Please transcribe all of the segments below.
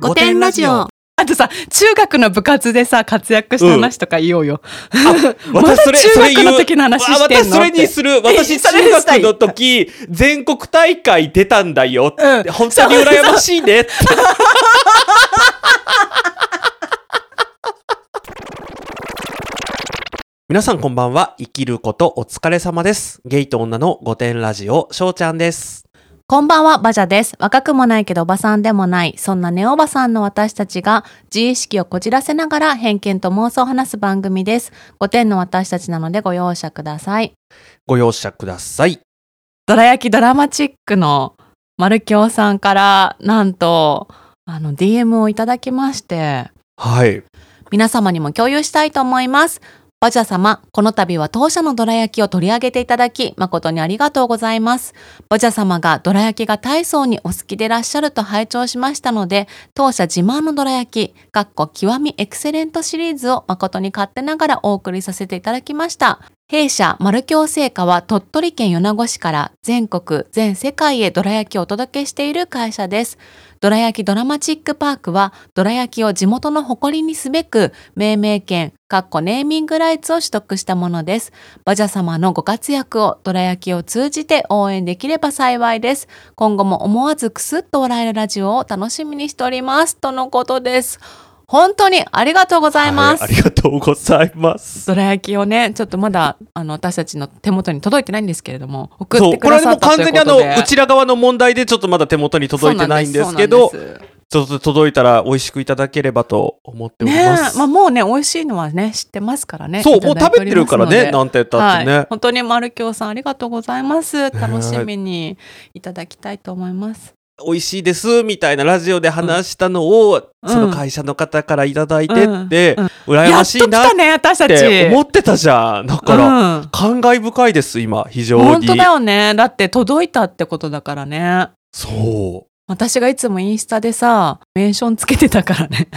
五点ラジオ。あとさ、中学の部活でさ、活躍した話とか言おうよ。まだ私それ、それ中学の時の話してんのあ私それにする。私中学の時、全国大会出たんだよ。うん本当に羨ましいね。皆さんこんばんは。生きることお疲れ様です。ゲイと女の御殿ラジオ、しょうちゃんです。こんばんは、バジャです。若くもないけどおばさんでもない、そんなネオバさんの私たちが自意識をこじらせながら偏見と妄想を話す番組です。5点の私たちなのでご容赦ください。ご容赦ください。ドラ焼きドラマチックの丸京さんから、なんと、あの、DM をいただきまして、はい。皆様にも共有したいと思います。バジャ様、この度は当社のドラ焼きを取り上げていただき、誠にありがとうございます。バジャ様がドラ焼きが大層にお好きでいらっしゃると拝聴しましたので、当社自慢のドラ焼き、かっこ極みエクセレントシリーズを誠に勝手ながらお送りさせていただきました。弊社、丸京製菓は鳥取県米子市から全国、全世界へドラ焼きをお届けしている会社です。どら焼きドラマチックパークは、どら焼きを地元の誇りにすべく、命名権、かっこネーミングライツを取得したものです。バジャ様のご活躍をどら焼きを通じて応援できれば幸いです。今後も思わずクスッと笑えるラジオを楽しみにしております。とのことです。本当にありがとうございます。はいありがとうございます。ドラ焼きをね、ちょっとまだ、あの、私たちの手元に届いてないんですけれども、送っそう、てくだこれはでもさったという完全にあの。うちら側の問題でちょっとまだ手元に届いてないんですけど、ちょっと届いたら美味しくいただければと思っております。まあもうね、美味しいのはね、知ってますからね。そう、いたもう食べてるからね、なんて言ったってね。はい。本当に丸京さんありがとうございます。楽しみにいただきたいと思います。美味しいです、みたいなラジオで話したのを、うんその会社の方からいただいてって、うん羨やっとましいなっ来たね、私たち。て思ってたじゃん。だから、うん感慨深いです、今、非常に。本当だよね。だって届いたってことだからね。そう。私がいつもインスタでさ、メンションつけてたからね。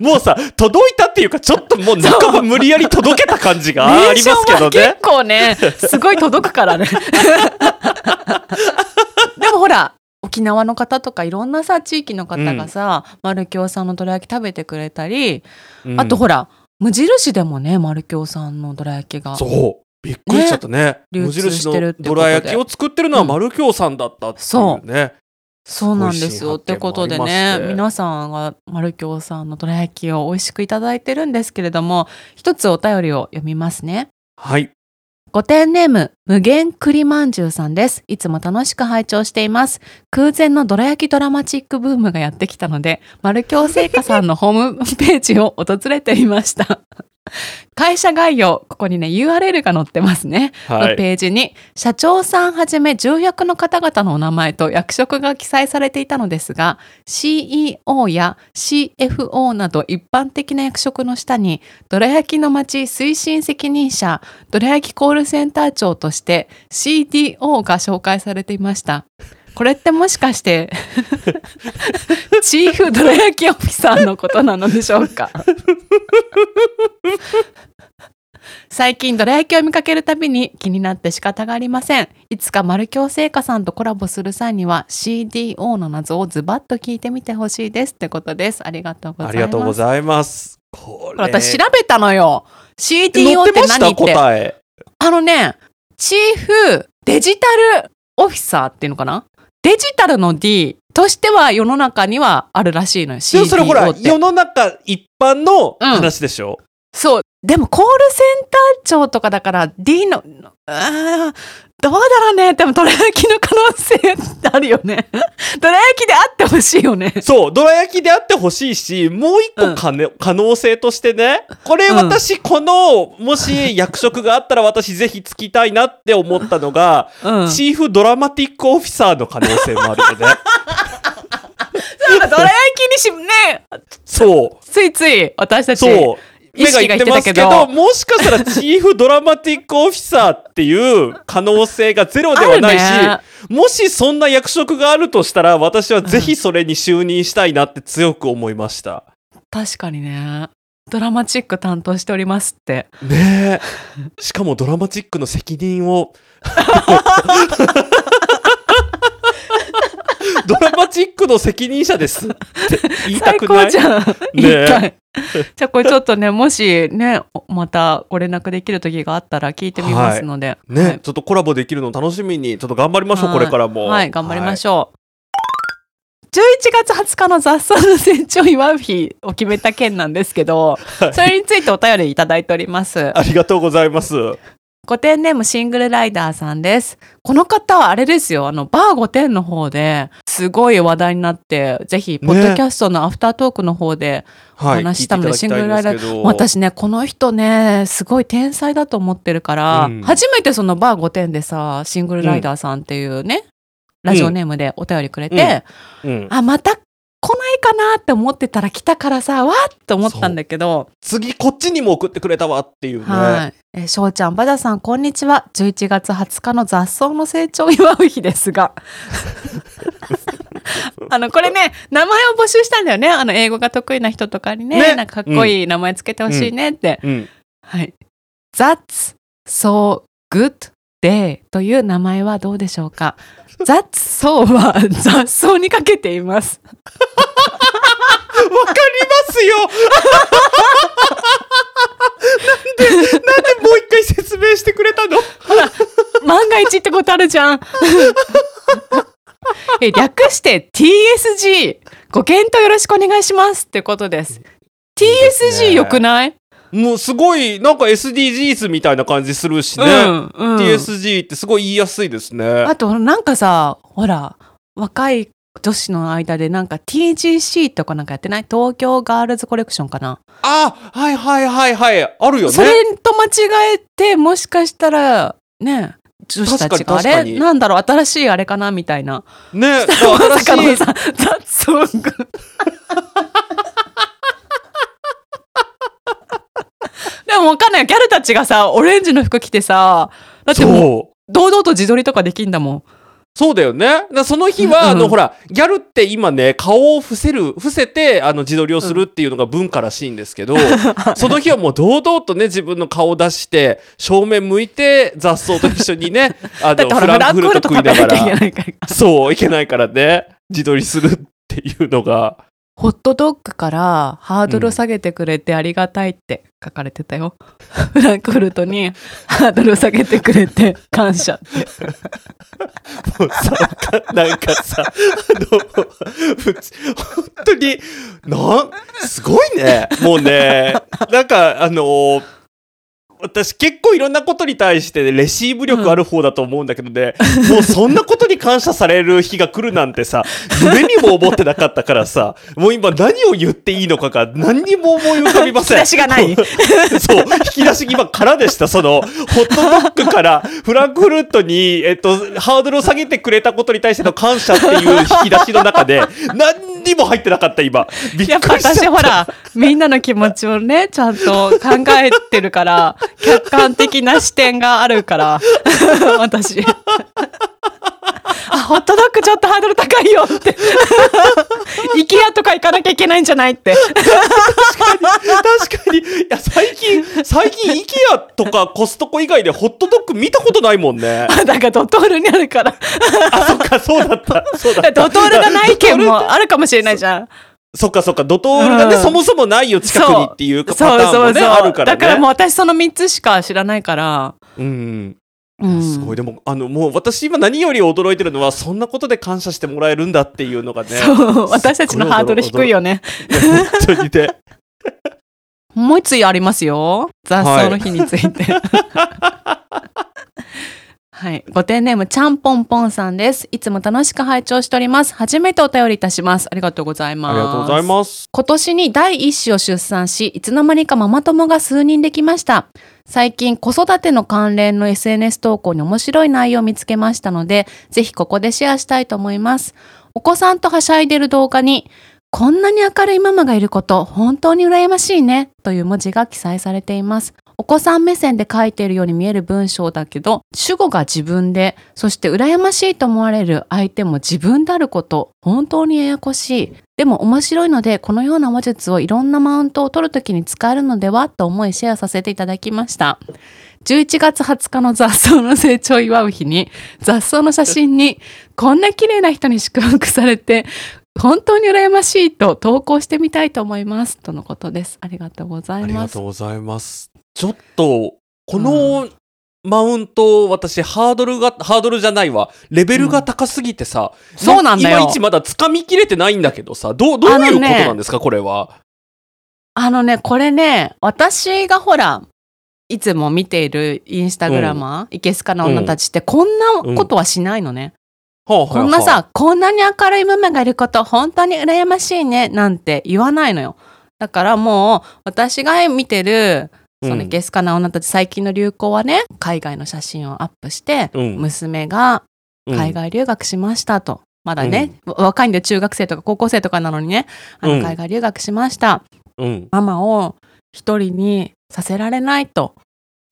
もうさ、届いたっていうか、ちょっともう半ば無理やり届けた感じがありますけどね結。構ね、すごい届くからね。ほら、沖縄の方とかいろんなさ、地域の方がさ、丸京さんのどら焼き食べてくれたり、うんあとほら、無印でもね、丸京さんのどら焼きが。そう。びっくりしちゃったね。流通無印してるってことでのどら焼きを作ってるのは丸京さんだったっていうね。そうなんですよ。ってことでね、て皆さんが丸京さんのどら焼きを美味しくいただいてるんですけれども、一つお便りを読みますね。はい。ごてんネーム、無限栗まんじゅうさんです。いつも楽しく拝聴しています。空前のどら焼きドラマチックブームがやってきたので、丸京製菓さんのホームページを訪れていました。会社概要、ここにね、URL が載ってますね。のはい。ページに、社長さんはじめ重役の方々のお名前と役職が記載されていたのですが、CEO や CFO など一般的な役職の下に、どら焼きの町推進責任者、どら焼きコールセンター長として CDO が紹介されていました。これってもしかして、チーフどら焼きオフィサーのことなのでしょうか最近どら焼きを見かけるたびに気になって仕方がありません。いつか丸京製菓さんとコラボする際には CDO の謎をズバッと聞いてみてほしいですってことです。ありがとうございます。ありがとうごいざいます。ここれ。れ私調べたのよ。載 CDO って何って。答え。あのね、チーフデジタルオフィサーっていうのかな？デジタルの D としては世の中にはあるらしいのよ。でもそれほら、世の中一般の話でしょ？そう。でもコールセンター長とかだから D の、あーどうだろうね。でもどら焼きの可能性あるよね。どら焼きであってほしいよね。そう、どら焼きであってほしいし、もう一個かね、可能性としてね、これうん私、この、もし役職があったら私ぜひつきたいなって思ったのが、うん。チーフドラマティックオフィサーの可能性もあるよね。どら焼きにし、ね、そう。ついつい私たち。そう。意識がいってますけど、もしかしたらチーフドラマティックオフィサーっていう可能性がゼロではないし、あもしそんな役職があるとしたら、私はぜひそれに就任したいなって強く思いました。確かにね。ドラマチック担当しておりますって。ねえ。しかもドラマチックの責任を。ドラマチックのの責任者ですって言いた最くない？高じゃん。ね言いたい。じゃあこれちょっとね、もしね、またご連絡できる時があったら聞いてみますので。ね、はいちょっとコラボできるの楽しみにちょっと頑張りましょうはいこれからもはい、頑張りましょょう。11月20日の雑草の成長を祝う日を決めた件なんですけど、それについてお便りいただいております。ありがとうございます5点ネームシングルライダーさんです。この方はあれですよ、あの、バー5点の方ですごい話題になって、ぜひ、ポッドキャストのアフタートークの方でおはい話ししたので、聞いていただきたいんですけど。私ね、この人ね、すごい天才だと思ってるから、うん。初めてそのバー5点でさ、シングルライダーさんっていうね、ラジオネームでお便りくれて、うん、あ、また来ないかなって思ってたら来たからさ、わーって思ったんだけど、次こっちにも送ってくれたわっていうね、はい。えー、しょうちゃん、ばじゃさん、こんにちは。11月20日の雑草の成長を祝う日ですが。あの、これね、名前を募集したんだよね。あの、英語が得意な人とかにね、ねなんかかっこいい名前つけてほしいねって。うん、はい。That's so good day という名前はどうでしょうか ?That's so は 雑草にかけています。わかりますよなんでなんでもう一回説明してくれたの？万が一ってことあるじゃん。え略して TSG ご検討よろしくお願いしますってことです。TSG よくない？もうすごいなんか SDGs みたいな感じするしね、うんうん。TSG ってすごい言いやすいですね。あとなんかさほら若い女子の間でなんか TGC とかなんかやってない？東京ガールズコレクションかな、あはいはいはいはい。あるよね。それと間違えてもしかしたらね女子たちがあれ？なんだろう？新しいあれかな？みたいな。ね まさか新しい。のさ、雑草が。でもわかんないよ。ギャルたちがさ、オレンジの服着てさ、だってもう、堂々と自撮りとかできんだもん。そうだよね。その日は、うんあの、ほら、ギャルって今ね、顔を伏せる、伏せて、あの、自撮りをするっていうのが文化らしいんですけど、その日はもう堂々とね、自分の顔を出して、正面向いて、雑草と一緒にね、あの、フランクフルト食いながら。そう、いけないからね、自撮りするっていうのが、ホットドッグからハードル下げてくれてありがたいって書かれてたよ。フランクフルトにハードル下げてくれて感謝って。もうさ、なんかさ、あの、普通、本当に、なん、すごいね。もうね、なんか、あの私結構いろんなことに対してレシーブ力ある方だと思うんだけどね、もうそんなことに感謝される日が来るなんてさ、夢にも思ってなかったからさ、もう今何を言っていいのかが何にも思い浮かびません。引き出しがない そう、引き出し今空でした。その、ホットドッグからフランクフルートに、えっと、ハードルを下げてくれたことに対しての感謝っていう引き出しの中で、何にも入ってなかった今。びっくりしちゃった。私ほら、みんなの気持ちをね、ちゃんと考えてるから、客観的な視点があるから、私。あ、ホットドッグちょっとハードル高いよって。イケアとか行かなきゃいけないんじゃないって。確かに。いや、最近、最近、イケアとかコストコ以外でホットドッグ見たことないもんね。だからドトールにあるから。あ、そっか、そうだった。そうだった。ドトールがない県もあるかもしれないじゃん。そっかそっか、ドトールがね、うんそもそもないよ、近くにっていうパタそうーンもね、そうそう。あるからね。だからもう私その3つしか知らないから。うん。うんすごい。でも、あの、もう私今何より驚いてるのは、そんなことで感謝してもらえるんだっていうのがね。そう、私たちのハードル低いよね。本当にね。もう一つありますよ。雑草の日について。はい。ご丁寧ムちゃんぽんぽんさんです。いつも楽しく拝聴しております。初めてお便りいたします。ありがとうございます。ありがとうございます。今年に第一子を出産し、いつの間にかママ友が数人できました。最近子育ての関連の SNS 投稿に面白い内容を見つけましたので、ぜひここでシェアしたいと思います。お子さんとはしゃいでる動画に、こんなに明るいママがいること、本当に羨ましいね、という文字が記載されています。お子さん目線で書いているように見える文章だけど、主語が自分で、そして羨ましいと思われる相手も自分であること、本当にややこしい。でも面白いので、このような話術をいろんなマウントを取るときに使えるのではと思いシェアさせていただきました。11月20日の雑草の成長を祝う日に、雑草の写真に、こんな綺麗な人に祝福されて、本当に羨ましいと投稿してみたいと思います。とのことです。ありがとうござありがいます。とうございます。ちょっと、このマウント、私、ハードルが、ハードルじゃないわ。レベルが高すぎてさ、そうなんだよいまいちまだ掴みきれてないんだけどさ、どう、どういうことなんですか、これは？あのね、これね、私がほら、いつも見ているインスタグラマー、いけすかな女たちって、こんなことはしないのね。はあはあはあこんなさ、こんなに明るいママがいること、本当に羨ましいね、なんて言わないのよ。だからもう、私が見てる、そのいけすかな女たち、最近の流行はね、海外の写真をアップして、うん。娘がうん。海外留学しましたと。まだね、若いんで中学生とか高校生とかなのにね、あうん。の海外留学しました。うん。ママを一人にさせられないと。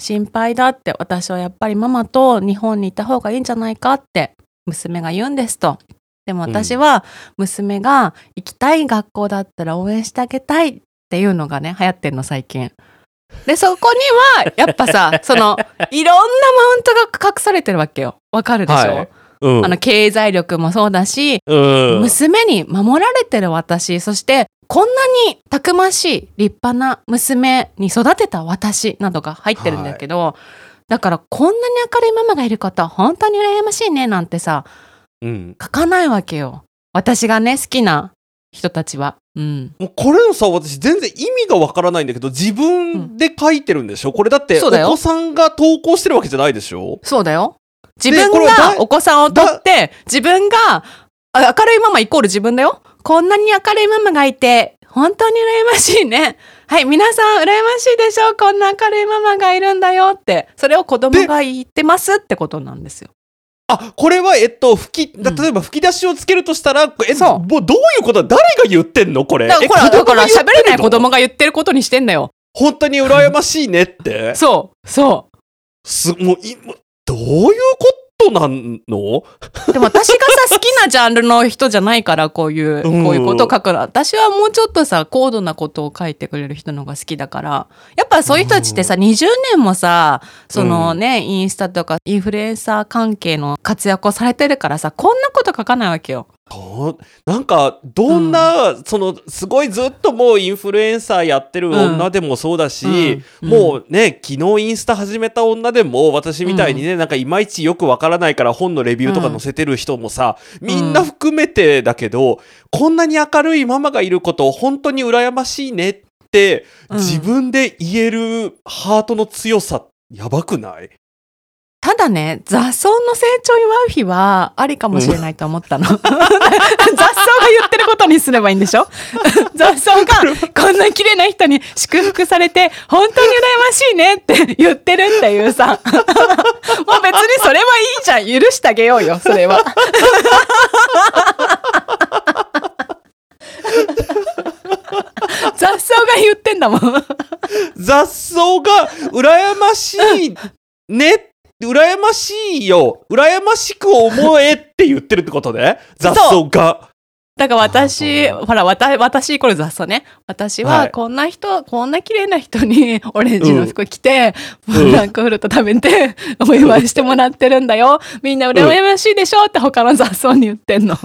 心配だって。私はやっぱりママと日本にいた方がいいんじゃないかって娘が言うんですと。でも私は娘が行きたい学校だったら応援してあげたいっていうのがね流行ってんの最近。でそこには やっぱさそのいろんなマウントが隠されてるわけよ。わかるでしょ、はい。うん。あの経済力もそうだしうん。娘に守られてる私そしてこんなにたくましい立派な娘に育てた私などが入ってるんだけど、だからこんなに明るいママがいること本当に羨ましいねなんてさうん。書かないわけよ。私がね好きな人たちは。うん、もうこれのさ、私全然意味がわからないんだけど、自分で書いてるんでしょ？これだって、お子さんが投稿してるわけじゃないでしょ？そうだよ。自分がお子さんをとって自分があ明るいママイコール自分だよ。こんなに明るいママがいて本当に羨ましいねはい皆さん羨ましいでしょこんな明るいママがいるんだよって。それを子供が言ってますってことなんですよ。あ、これは、えっと、吹き、ん。例えば吹き出しをつけるとしたら、え、そう。もうどういうことだ？誰が言ってんのこれ？だから喋れない子供が言ってることにしてんだよ。本当に羨ましいねって。そうそす、もう、い、どういうことなんの？うでも私がさ好きなジャンルの人じゃないからこういううん。こういうことを書くの私はもうちょっとさ高度なことを書いてくれる人の方が好きだから。やっぱそういう人たちってさ20年もさそのね、インスタとかインフルエンサー関係の活躍をされてるからさこんなこと書かないわけよ。なんか、どんな、その、すごいずっともうインフルエンサーやってる女でもそうだし、うん。もうね、昨日インスタ始めた女でも、私みたいにね、なんかいまいちよくわからないから本のレビューとか載せてる人もさ、みんな含めてだけど、こんなに明るいママがいること、本当に羨ましいねって、うん自分で言えるハートの強さ、やばくない？ただね雑草の成長祝う日はありかもしれないと思ったの。雑草が言ってることにすればいいんでしょ？雑草がこんな綺麗な人に祝福されて本当に羨ましいねって言ってるっていうさ もう別にそれはいいじゃん許してあげようよそれは。雑草が言ってんだもん。雑草が羨ましいね。羨ましいよ。羨ましく思えって言ってるってことね。雑草が。だから私、ほら、わた私、これ雑草ね。私ははいこんな人、こんな綺麗な人に オレンジの服着て、んフランクフルト食べて、お祝いしてもらってるんだよ。みんな羨ましいでしょって他の雑草に言ってんの。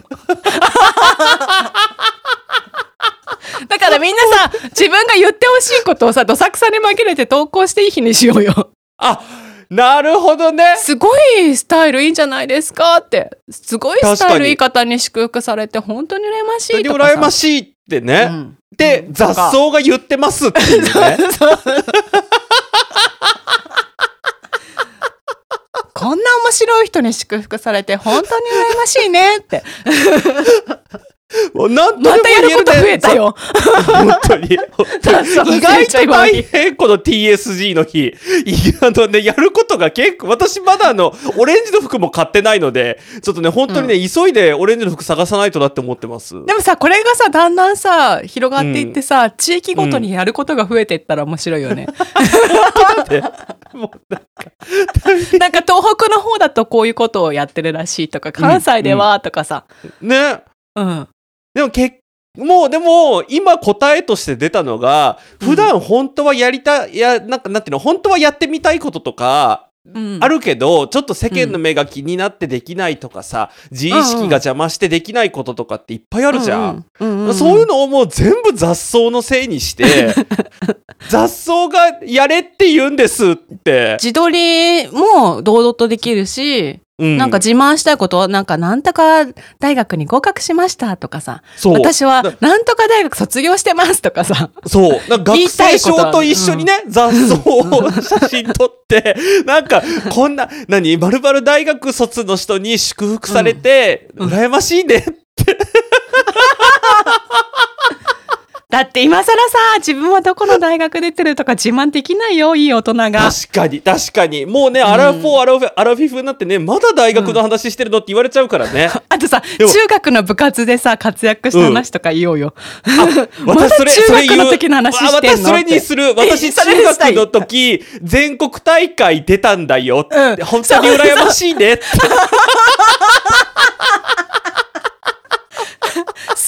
だからみんなさ、自分が言ってほしいことをさ、どさくさに紛れて投稿していい日にしようよ。あ、なるほどね。すごいスタイルいいんじゃないですか？って。すごいスタイルいい方に祝福されて、本当に羨ましいとかさ。羨ましいってね。うんで、うん雑草が言ってますっていうね。そ うこんな面白い人に祝福されて本当に羨ましいねって。もうなんとでまもたやること増えたよ。本当に。意外と大変、この TSG の日。いあのね、やることが結構、私まだあの、オレンジの服も買ってないので、ちょっとね、本当にね、急いでオレンジの服探さないとなって思ってます。でもさ、これがさ、だんだんさ、広がっていってさ、地域ごとにやることが増えていったら面白いよね。もうなんか なんか東北の方だとこういうことをやってるらしいとか、関西ではとかさ。ね。うん。でもけもうでも今答えとして出たのが普段本当はやりたい、いやなんかなんていうの本当はやってみたいこととかうん。あるけど、ちょっと世間の目が気になってできないとかさ、自意識が邪魔してできないこととかっていっぱいあるじゃん。そういうのをもう全部雑草のせいにして、雑草がやれって言うんですって。自撮りも堂々とできるし、うんなんか自慢したいことは、なんかなんとか大学に合格しましたとかさ。私はだなんとか大学卒業してますとかさ、そう。なんか 学生証と一緒にね、雑草を写真撮って、なんか、こんな、何、まるまる大学卒の人に祝福されて、うん羨ましいね。だって今更さ、自分はどこの大学出てるとか自慢できないよ、いい大人が。確かに、確かに。もうね、アラフォー、アラフィアラフィフになってね、まだ大学の話してるのって言われちゃうからね。あとさ、中学の部活でさ、活躍した話とか言おうよ。まだ私それ、それ中学の時の話してんのあ私それにする。私中学の時、全国大会出たんだよ。うん本当に羨ましいね。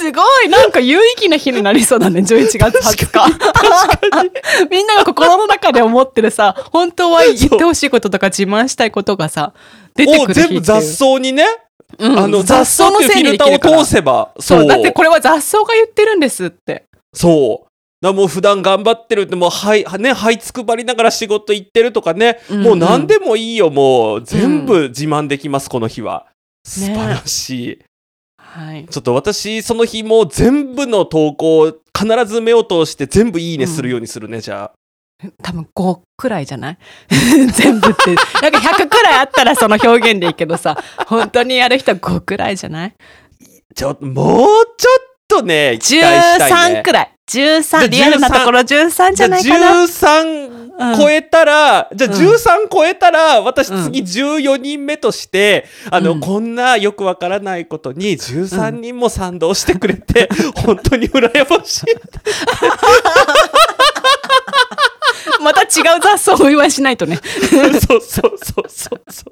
すごいなんか有意義な日になりそうだね、11月20日。みんなが心の中で思ってるさ、本当は言ってほしいこととか自慢したいことがさ、出てをくる全部雑草にね、うん。あの、雑草っていうフィルターを通せば、そう、だってこれは雑草が言ってるんですって。そう。だからもう普段頑張ってるって、もう、はい、ね、はいつくばりながら仕事行ってるとかね、うんもう何でもいいよ、もう、全部自慢できます、この日は。素晴らしい。はい。ちょっと私、その日もう全部の投稿、必ず目を通して全部いいねするようにするね、じゃあ。多分5くらいじゃない？全部って。なんか100くらいあったらその表現でいいけどさ、本当にやる人は5くらいじゃない？ちょっと、もうちょっとね、期待したいね ?13 くらい。13、じゃあリアルなところ13じゃないかな？じゃあ13超えたら、じゃあうん13超えたら、私うん次14人目として、あの、うんこんなよくわからないことに13人も賛同してくれて、本当に羨ましい。また違う雑草をお祝いしないとね。そうそうそうそうそう。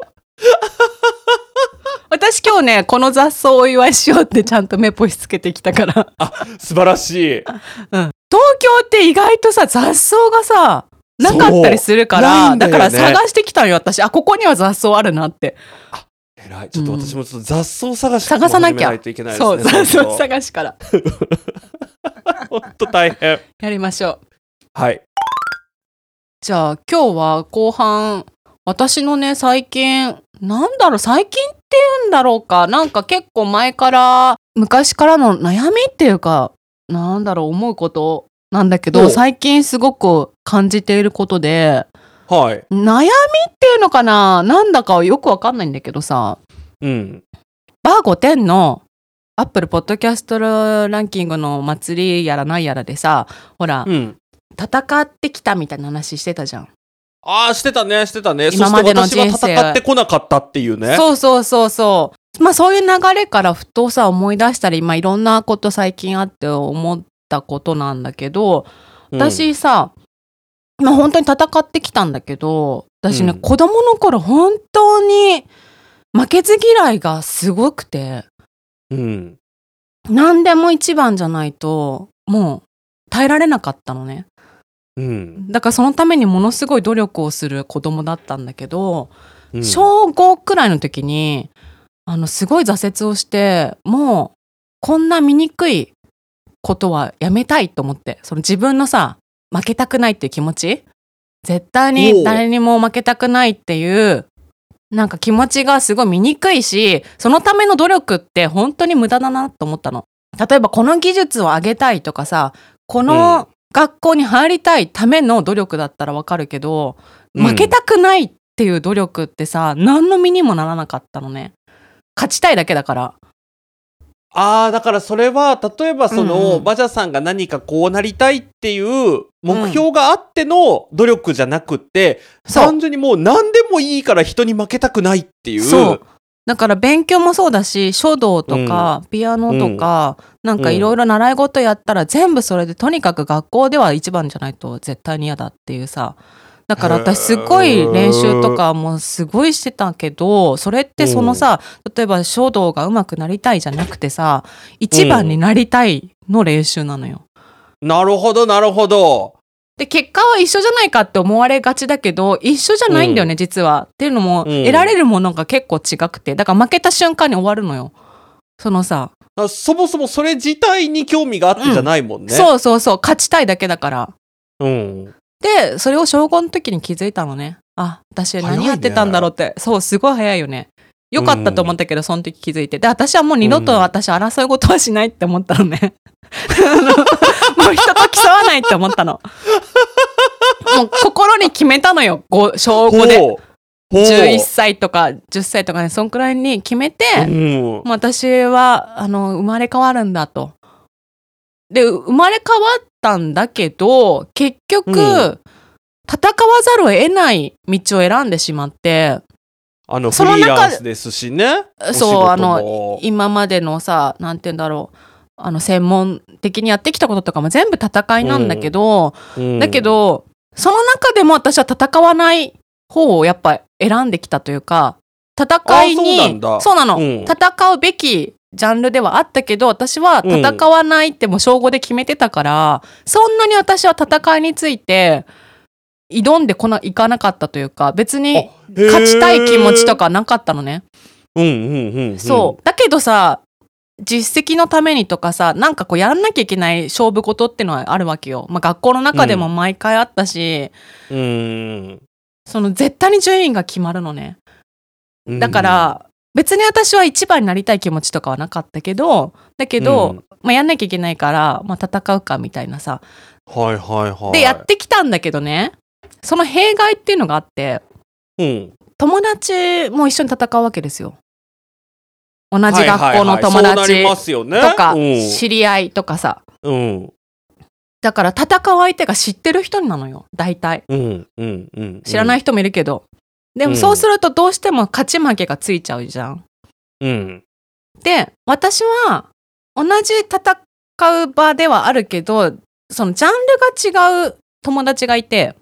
私今日ね、この雑草をお祝いしようってちゃんと目ポイつけてきたから。あ、素晴らしい。東京って意外とさ、雑草がさ、なかったりするから、だねから探してきたんよ、私。あ、ここには雑草あるなって。偉い。ちょっと私もちょっと雑草探し探さなきゃいけないですそう、ね。雑草探しから。本当大変。やりましょう。はい。じゃあ今日は後半、私のね、最近、なんだろう、最近って言うんだろうか。なんか結構前から、昔からの悩みっていうか、なんだろう、思うことなんだけど、お最近すごく感じていることで、はい。悩みっていうのかな？なんだかはよくわかんないんだけどさ、うん。バー5点のアップルポッドキャストランキングの祭りやらないやらでさ、ほら、うん。戦ってきたみたいな話してたじゃん。ああ、してたね、してたね。今までのそして私人生は戦ってこなかったっていうね。そうそうそうそう。まあそういう流れからふとさ思い出したり、まあいろんなこと最近あって思ったことなんだけど、うん、私さ、まあ本当に戦ってきたんだけど、私ね、うん子供の頃本当に負けず嫌いがすごくて、うん。何でも一番じゃないと、もう耐えられなかったのね。うん。だからそのためにものすごい努力をする子供だったんだけど、うん小5くらいの時にあのすごい挫折をしてもうこんな醜いことはやめたいと思ってその自分のさ負けたくないっていう気持ち？絶対に誰にも負けたくないっていうなんか気持ちがすごい醜いしそのための努力って本当に無駄だなと思ったの。例えばこの技術を上げたいとかさこうんの学校に入りたいための努力だったらわかるけど、負けたくないっていう努力ってさ何の身にもならなかったのね。勝ちたいだけだから。ああ、だからそれは、例えばその、うんうん。バジャさんが何かこうなりたいっていう目標があっての努力じゃなくって、そう。単純にもう何でもいいから人に負けたくないっていう。そうだから勉強もそうだし書道とか、ピアノとか、なんかいろいろ習い事やったら全部それでとにかく学校では一番じゃないと絶対に嫌だっていうさだから私すごい練習とかもすごいしてたけどそれってそのさ、例えば書道が上手くなりたいじゃなくてさ一番になりたいの練習なのよ。なるほど、なるほど。で、結果は一緒じゃないかって思われがちだけど、一緒じゃないんだよね、実は。っていうのも、うん得られるものが結構違くて。だから負けた瞬間に終わるのよ。そのさ、あそもそもそれ自体に興味があってじゃないもんね。そうそうそう、勝ちたいだけだから。う。うん。で、それを小5の時に気づいたのね。あ、私何やってたんだろうって。そう、すごい早いよね。よかったと思ったけど、その時気づいて。で、私はもう二度と私争い事はしないって思ったのね。もう人と競わないって思ったの。もう心に決めたのよ。ご小5で。ほう。ほう11歳とか10歳とかね、そんくらいに決めて、私は、あの、生まれ変わるんだと。で、生まれ変わったんだけど、結局、うん戦わざるを得ない道を選んでしまって、あの、フその中リーランスですしね。そう、あのの、今までのさ、なんて言うんだろう、あの、専門的にやってきたこととかも全部戦いなんだけど、だけ、ど、その中でも私は戦わない方をやっぱ選んできたというか、戦いに、あそうなの、うん。戦うべきジャンルではあったけど、私は戦わないってもう小5で決めてたから、そんなに私は戦いについて挑んでこないかなかったというか、別に勝ちたい気持ちとか。かなかったのね。うんうんうん。そう。だけどさ、実績のためにとかさ、なんかこうやらなきゃいけない勝負事ってのはあるわけよ。まあ学校の中でも毎回あったし、う。うん。その絶対に順位が決まるのね。うんだか、ら、別に私は一番になりたい気持ちとかはなかったけど、だけど、うんまあやんなきゃいけないから、まあ戦うかみたいなさ。はいはいはい。で、やってきたんだけどね、その弊害っていうのがあって、うん。友達も一緒に戦うわけですよ。同じ学校の友達。とか、うん知り合いとかさ。うん。だから戦う相手が知ってる人なのよ、大体。うん。うん。うん。知らない人もいるけど。でもうんそうするとどうしても勝ち負けがついちゃうじゃん。うん。で、私は同じ戦う場ではあるけど、そのジャンルが違う友達がいて、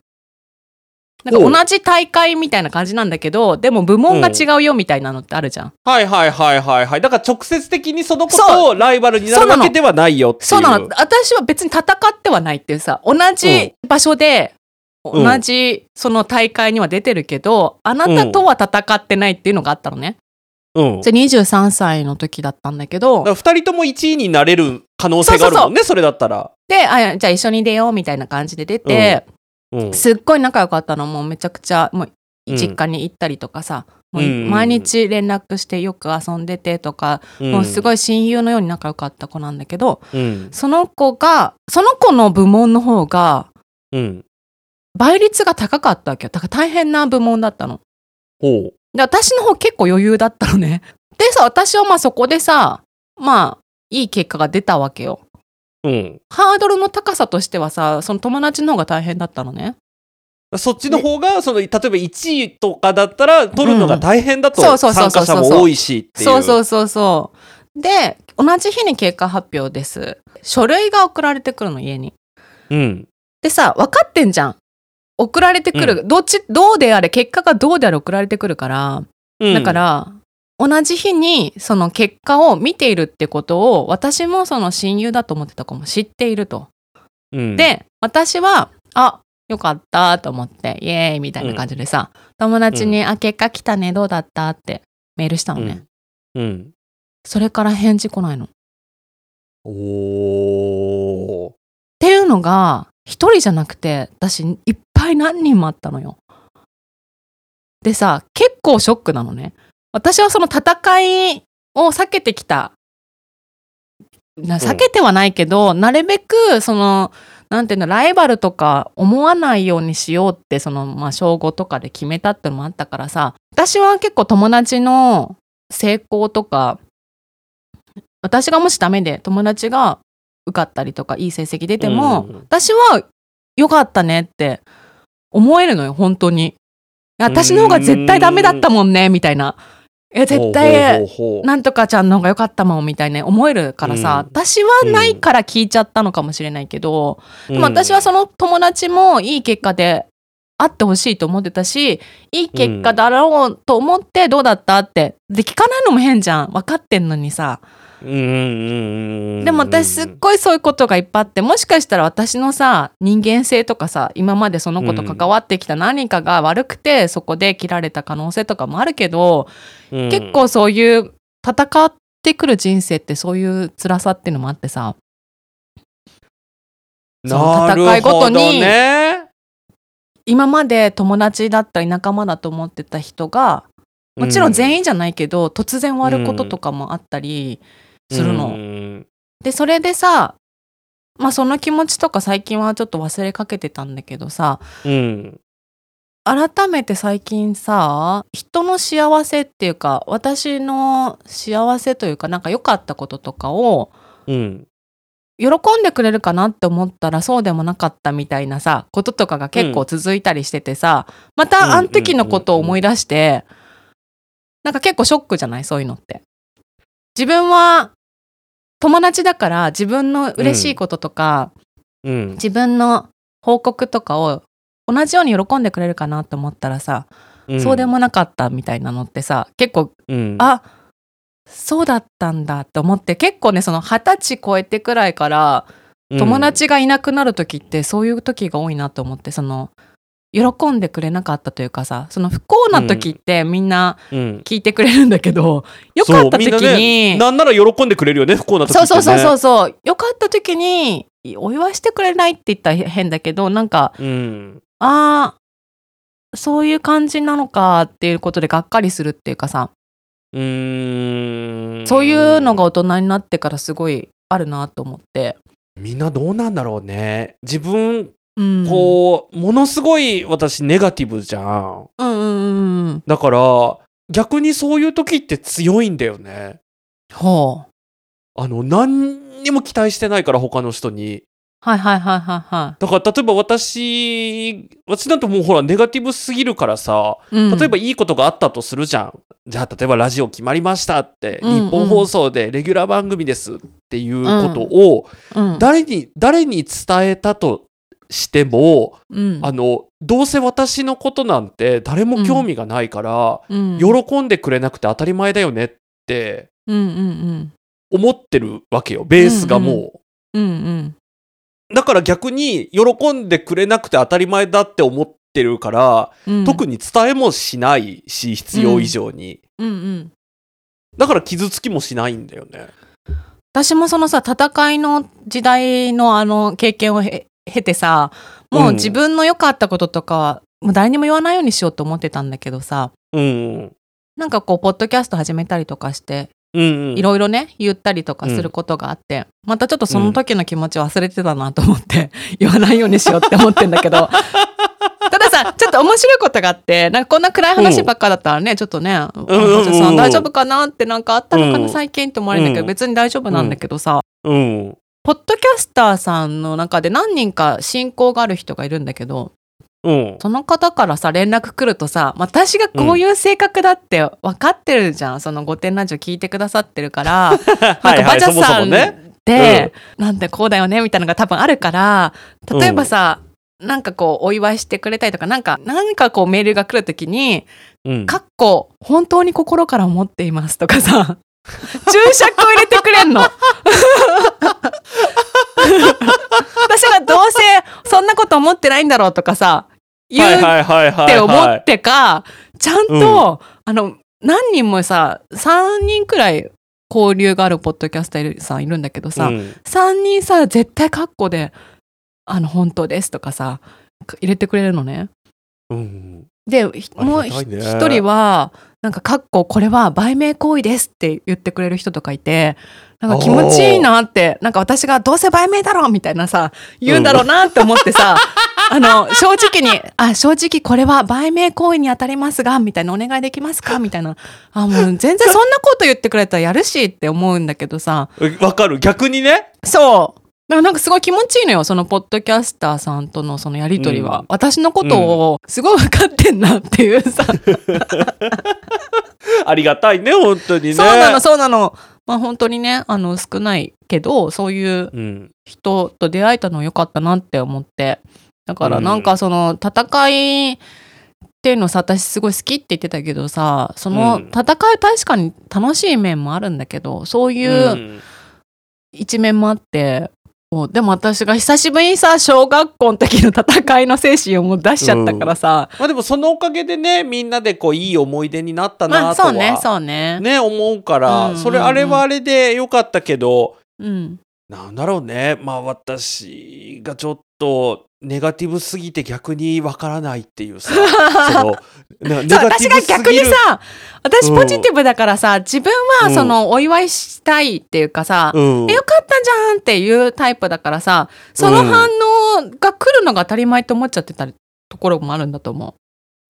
なんか同じ大会みたいな感じなんだけど、でも部門が違うよみたいなのってあるじゃん。はいはいはいはいはい。だから直接的にその子そとライバルになるわけではないよっていう。そうなの。私は別に戦ってはないっていうさ、同じ場所で、うん同じその大会には出てるけど、あなたとは戦ってないっていうのがあったのね。うん。じゃあ23歳の時だったんだけどだか、ら二人とも1位になれる可能性があるもんね、それだったら。で、あじゃあ一緒に出ようみたいな感じで出て、うん。すっごい仲良かったの。もうめちゃくちゃ、もううん実家に行ったりとかさ、もううん毎日連絡してよく遊んでてとか、もうすごい。い親友のように仲良かった子なんだけど、うん。その子が、その子の部門の方が、うん。倍率が高かったわけよ。だから大変な部門だったの。ほう。で、私の方結構余裕だったのね。でさ、私はまあそこでさ、まあ、いい結果が出たわけよ。うん。ハードルの高さとしてはさ、その友達の方が大変だったのね。そっちの方が、その、例えば1位とかだったら、取るのが大変だと、参加者も多いしっていう。そうそうそうそう。で、同じ日に結果発表です。書類が送られてくるの、家に。うん。でさ、分かってんじゃん。送られてくる。どっち、どうであれ、結果がどうであれ送られてくるから。うん。だか、ら、同じ日にその結果を見ているってことを、私もその親友だと思ってた子も知っていると。うん、で、私は、あ、よかったと思って、イエーイみたいな感じでさ、友達に、あ、結果来たね、どうだったってメールしたのね。うん。うん。それから返事来ないの。っおー。ていうのが、一人じゃなくて、私、いっぱい何人もあったのよ。でさ、結構ショックなのね。私はその戦いを避けてきた。な避けてはないけど、なるべく、その、なんていうの、ライバルとか思わないようにしようって、その、まあ、小5とかで決めたってのもあったからさ、私は結構友達の成功とか、私がもしダメで友達が受かったりとか、いい成績出ても、うん私は良かったねって思えるのよ、本当に。私の方が絶対ダメだったもんね、みたいな。え、絶対、なんとかちゃんの方が良かったもんみたいな思えるからさ、うん。私はないから聞いちゃったのかもしれないけど、うん。でも私はその友達もいい結果であってほしいと思ってたしいい結果だろうと思ってどうだったって。で聞かないのも変じゃん。分かってんのにさでも私すっごいそういうことがいっぱいあってもしかしたら私のさ人間性とかさ今までその子と関わってきた何かが悪くてそこで切られた可能性とかもあるけど、うん。結構そういう戦ってくる人生ってそういう辛さっていうのもあってさ。その戦いごとにね。今まで友達だったり仲間だと思ってた人がもちろん。全員じゃないけど、突然終わることとかもあったりするの。うん。でそれでさまあその気持ちとか最近はちょっと忘れかけてたんだけどさうん改めて最近さ人の幸せっていうか私の幸せというかなんか良かったこととかをうん。喜んでくれるかなって思ったらそうでもなかったみたいなさこととかが結構続いたりしててさ、またあの時のことを思い出して、なんか結構ショックじゃない？そういうのって。自分は友達だから自分の嬉しいこととか、うん。自分の報告とかを同じように喜んでくれるかなと思ったらさ、そうでもなかったみたいなのってさ結構うん。あそうだったんだって思って結構ねその二十歳超えてくらいから友達がいなくなる時ってそういう時が多いなと思ってその喜んでくれなかったというかさその不幸な時ってみんなうん。聞いてくれるんだけど、よかった時に、ねなんなら喜んでくれるよね不幸な時ってね。そうそうそうそうそうよかった時にお祝いしてくれないって言ったら変だけどなんかうん。あーそういう感じなのかっていうことでがっかりするっていうかさ。うーん。そういうのが大人になってからすごいあるなと思って。みんなどうなんだろうね。自分うん、こう、ものすごい私ネガティブじゃん。うんうんうんうん。だから逆にそういう時って強いんだよね。ほう。あの何にも期待してないから他の人に。はいはいはいはいはだから例えば私私なんてもうほらネガティブすぎるからさい。うん。例えばいいことがあったとするじゃん。じゃあ例えばラジオ決まりましたって、うんうん。日本放送でレギュラー番組ですっていうことをうん。誰に、誰に伝えたとしても、うん。あのどうせ私のことなんて誰も興味がないから、うん。喜んでくれなくて当たり前だよねって思ってるわけよベースがもう。うんうん。だから逆に喜んでくれなくて当たり前だって思ってるから、うん。特に伝えもしないし必要以上に。うんうん。だから傷つきもしないんだよね。私もそのさ戦いの時代のあの経験をへ経てさもう自分の良かったこととかはもう誰にも言わないようにしようと思ってたんだけどさうん。なんかこうポッドキャスト始めたりとかしてうん、うん。いろいろね言ったりとかすることがあって、またちょっとその時の気持ち忘れてたなと思って、言わないようにしようって思ってんだけどたださちょっと面白いことがあってなんかこんな暗い話ばっかだったらね、ちょっとね「あうんうんさん大丈夫かな?」ってなんかあったのかな、うん最近って思われるんだけど、うん別に大丈夫なんだけどさ、うん。ポッドキャスターさんの中で何人か親交がある人がいるんだけどう。ん。その方からさ連絡来るとさ私がこういう性格だって分かってるじゃん、その「御殿ラジオ」聞いてくださってるから。なんかバジャさんで、なんでこうだよねみたいなのが多分あるから例えばさ、なんかこうお祝いしてくれたりとかなんか何かこうメールが来るときにうん「かっこ本当に心から思っています」とかさ注釈を入れてくれんの。私がどうせそんなこと思ってないんだろうとかさ言う。って思ってか、ちゃんと、あの、何人もさ、3人くらい交流があるポッドキャスターさんいるんだけどさ、うん3人さ、絶対カッコで、あの、本当ですとかさ、入れてくれるのね。うん。で、ひもう一人は、なんか、カッコ、これは売名行為ですって言ってくれる人とかいて、なんか気持ちいいなって、なんか私がどうせ売名だろうみたいなさ、言うんだろうなって思ってさ、あの、正直に、あ、正直これは売名行為に当たりますが、みたいなお願いできますか？みたいな。あ、もう全然そんなこと言ってくれたらやるしって思うんだけどさ、わかる。逆にね。そう。だからなんかすごい気持ちいいのよ、そのポッドキャスターさんとのそのやりとりは。うん私のことをすごい分かってんなっていうさ。ありがたいね、本当にね。そうなの、そうなの。まあ本当にね、あの少ないけど、そういううん。人と出会えたの良かったなって思って。だからなんかその戦いっていうのさ私すごい好きって言ってたけどさそのうん戦い確かに楽しい面もあるんだけどそういううん一面もあって、こうでも私が久しぶりにさ小学校の時の戦いの精神をもう出しちゃったからさ、まあでもそのおかげでねみんなでこういい思い出になったまあなとは、そうねそうね。ね思うから、うん。それあれはあれでよかったけど、うん。なんだろうね。まあ私がちょっとネガティブすぎて逆にわからないっていうさ そうガティブ私がすぎる。逆にさ私うん。ポジティブだからさ、自分はそのお祝いしたいっていうかさ、うん。えよかったじゃんっていうタイプだからさその反応が来るのが当たり前って思っちゃってたところもあるんだと思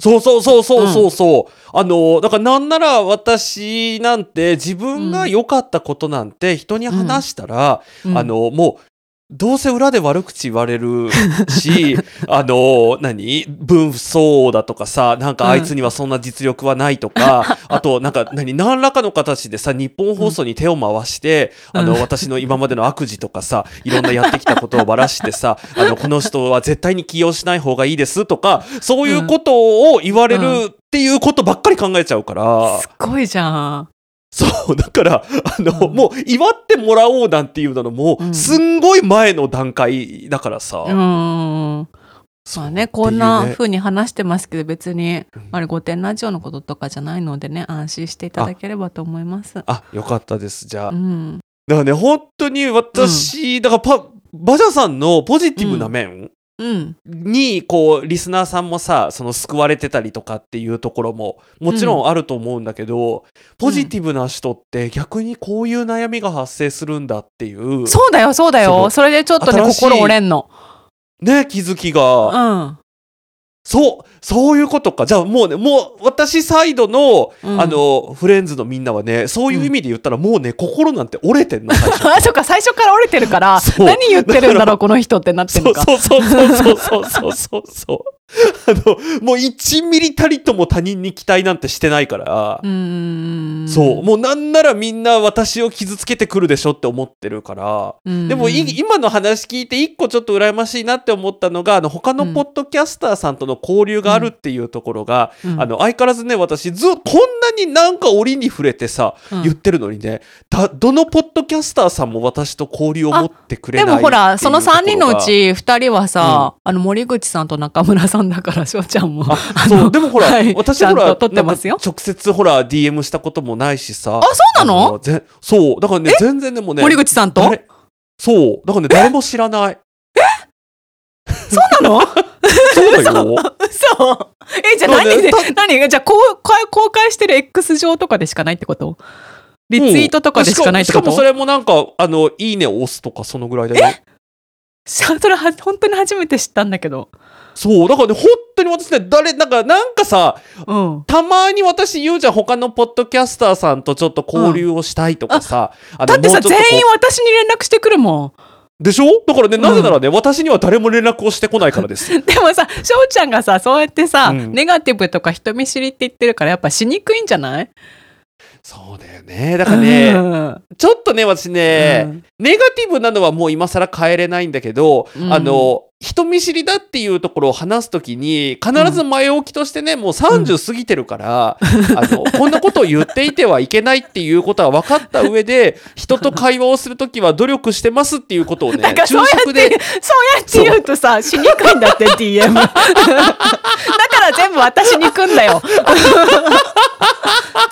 そうそうそうそうそうそう、あのだからなんなら私なんて自分が良かったことなんて人に話したら、う、うん。あのもうどうせ裏で悪口言われる しあの何？分相だとかさなんかあいつにはそんな実力はないとか、あとなんか何？何らかの形でさ日本放送に手を回して、うん。あの私の今までの悪事とかさいろんなやってきたことをばらしてさ あのこの人は絶対に起用しない方がいいですとかそういうことを言われるっていうことばっかり考えちゃうから。すごいじゃんそう、だから、あの、うんもう、祝ってもらおうなんていうのも、うんすんごい前の段階だからさ。うんそうまあねこんな風に話してますけど別にうんあれ御殿ラジオのこととかじゃないのでね安心していただければと思います。あ、よかったです。じゃあ。だかうん、らね、本当に私、だからパ、バジャさんのポジティブな面うん、に、こう、リスナーさんもさ、その救われてたりとかっていうところも、もちろんあると思うんだけど、ポジティブな人って逆にこういう悩みが発生するんだっていう、そうだよそうだそうよそれでちょっとね心折れんの。ね、気づきうが。ん。そう、そういうことか。じゃあもうね、もう私サイドの、うんあの、フレンズのみんなはね、そういう意味で言ったらもうね、心なんて折れてんの。あそっか最初から折れてるから何言ってるんだろうこの人ってなってそうるのか。そうそうそうそうそうそうそう。あの、もう1ミリたりとも他人に期待なんてしてないからそう、もうなんならみんな私を傷つけてくるでしょって思ってるから、うんでもい今の話聞いて一個ちょっと羨ましいなって思ったのが、あの、他のポッドキャスターさんとの交流があるっていうところが、うん。あの、相変わらずね、私ずこんなになんか折に触れてさ、うん。言ってるのにね、だどのポッドキャスターさんも私と交流を持ってくれないでもほらその3人のうち2人はさ、あの森口さんと中村さんだから翔ちゃんも。そう、でもほら、はい。私ほら、直接ほら、DM したこともないしさ。あそうなの？ぜそう、だからね、全然でもね、森口さんと？誰そう、だからね、誰も知らない。そうなの？そうだよ。そうえじゃあ何でた何？じゃあこう公公開してる X 上とかでしかないってこと？リツイートとかでしかないってこと？しかもそれもなんか、あの、いいねを押すとか、そのぐらいだよ。しそれは本当に初めて知ったんだけど。そう、だからね、本当に私ね、誰、なんか、なんかさ、うん。たまに私言うじゃん、他のポッドキャスターさんとちょっと交流をしたいとかさ。あのだってさ全員私に連絡してくるもでしょ？だからね、なぜならね、私には誰も連絡をしてこないからです。ん でもさ翔ちゃんがさそうやってさ、うん。ネガティブとか人見知りって言ってるからやっぱしにくいんじゃない？そうだよね。だからね、うん。ちょっとね、私ね、うん。ネガティブなのはもう今更変えれないんだけど、うん。あの、人見知りだっていうところを話すときに、必ず前置きとしてね、もう30過ぎてるから、あの、こんなことを言っていてはいけないっていうことは分かった上で、人と会話をするときは努力してますっていうことをねなん、かそうや昼食ってで、そうやって言うとさしにくいんだって DM だから全部私に来んだよ。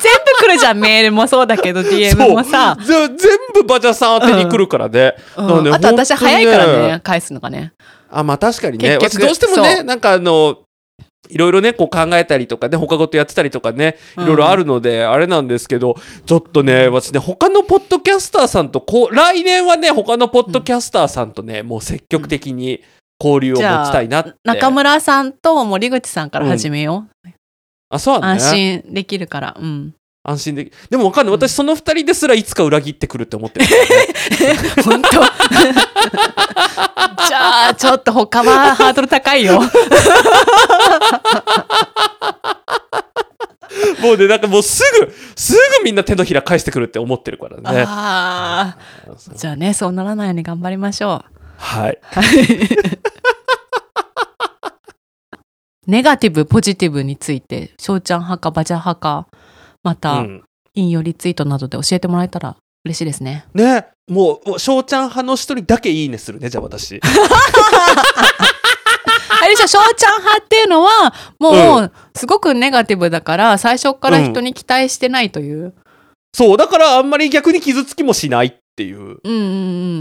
全部来るじゃんメールもそうだけど DM もさ。全部バジャさん宛てに来るからね。うん。だからねあと私早いからね。返すのがねあ、まあ確かにね。私どうしてもそね、う。なんかあの、いろいろね、こう考えたりとかね、他事やってたりとかね、いろいろあるので、あれなんですけど、ちょっとね、私ね、他のポッドキャスターさんと、こう、来年はね、他のポッドキャスターさんとね、もう積極的に交流を持ちたいなって。中村さんと森口さんから始めよう、あ、そうなんだ安ね。心できるから。うん安心できでもわかんない。私、その二人ですらいつか裏切ってくるって思ってるね。本当 じゃあちょっと他はハードル高いよ もうね、なんかもうすぐ、すぐみんな手のひら返してくるって思ってるからね。ああじゃあねそうならないように頑張りましょうはい。ネガティブポジティブについて翔ちゃん派かバジャ派かまうたん。引用リツイートなどで教えてもらえたら嬉しいですね。ね。もう翔ちゃん派の人にだけいいねするねじゃあ私あれじゃ翔ちゃん派っていうのはもうすごくネガティブだから最初から人に期待してないという。そうだからあんまり逆に傷つきもしないっていう。うんうんう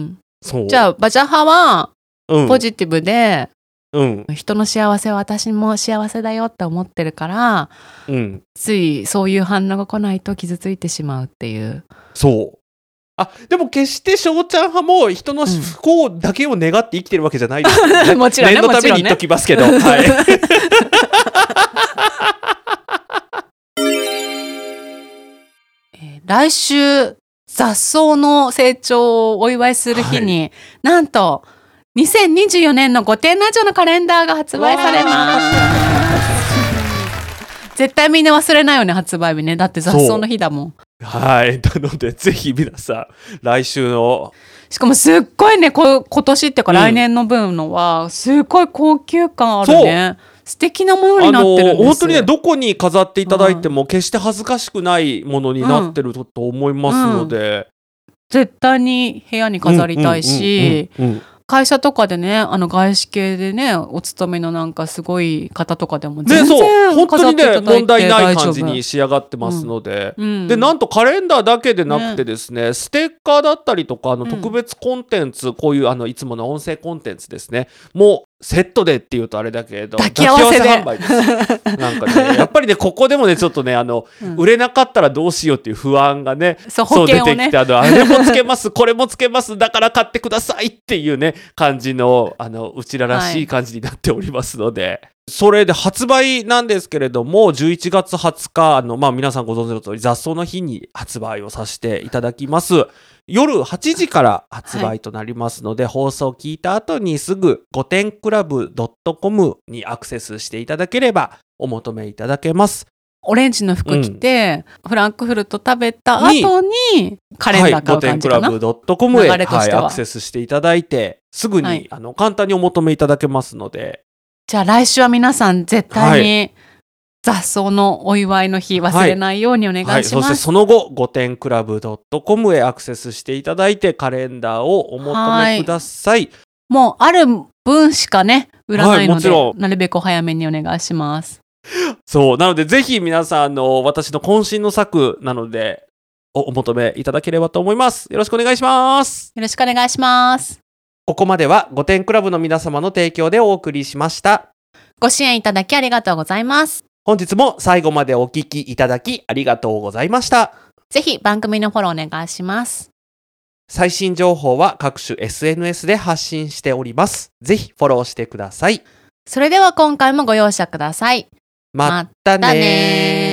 ん。そう。じゃあバジャ派はうん。ポジティブで、うん。人の幸せは私も幸せだよって思ってるからうん。ついそういう反応が来ないと傷ついてしまうっていう。そう。あでも決して翔ちゃん派も人の不幸だけを願って生きてるわけじゃないです。よね、もちろんね念のために言っときますけど、はい。えー来週雑草の成長をお祝いする日に、なんと2024年の御殿ラジオのカレンダーが発売されます。絶対みんな忘れないよね発売日ね。だって雑草の日だもん。はい。なので、ぜひ皆さん、来週の、しかもすっごいねこ今年っていうかうん。来年の分のは、すっごい高級感あるね。素敵なものになってるんです。本当にね、どこに飾っていただいても、決して恥ずかしくないものになってると思いますので、絶対に部屋に飾りたいし、うんうんうんうん会社とかでねあの外資系でねお勤めのなんかすごい方とかでもね、全そう、然本当にね、飾っていただいて問題ない感じに仕上がってますので、うん。で、なんとカレンダーだけでなくてですね、ステッカーだったりとか、あの、うん。特別コンテンツ、こういう、あの、いつもの音声コンテンツですね、もう、セットでっていうとあれだけど、抱き合わせで抱き合わせ販売です。なんかね、やっぱりね、ここでもね、ちょっとね、あの、うん売れなかったらどうしようっていう不安がね、そうね出てきて、あの、あれもつけます、これもつけます、だから買ってくださいっていうね、感じの、あの、うちららしい感じになっておりますので、それで発売なんですけれども、11月20日、あの、まあ、皆さんご存知の通り、雑草の日に発売をさせていただきます。夜8時から発売となりますので、放送を聞いた後にすぐ、5点クラブ .com にアクセスしていただければ、お求めいただけます。オレンジの服着て、フランクフルト食べた後にカレンダー買う感じかな、はい、5点クラブ .com へ、は。はい、アクセスしていただいて、すぐに、はい。あの簡単にお求めいただけますので、じゃあ来週は皆さん絶対に雑草のお祝いの日忘れないようにお願いしはい、ます、そしてその後、5点クラブ .com へアクセスしていただいて、カレンダーをお求めください。もうある分しかね売らないので、なるべくお早めにお願いしますそう、なので、ぜひ皆さん、あの、私の渾身の作なので、おお求めいただければと思います。よろしくお願いします。よろしくお願いしますここまでは5点クラブの皆様の提供でお送りしました。ご支援いただきありがとうございます本日も最後までお聞きいただきありがとうございました。ぜひ番組のフォローお願いします最新情報は各種 SNS で発信しております。ぜひフォローしてください。それでは今回もご容赦くださいまったねまたね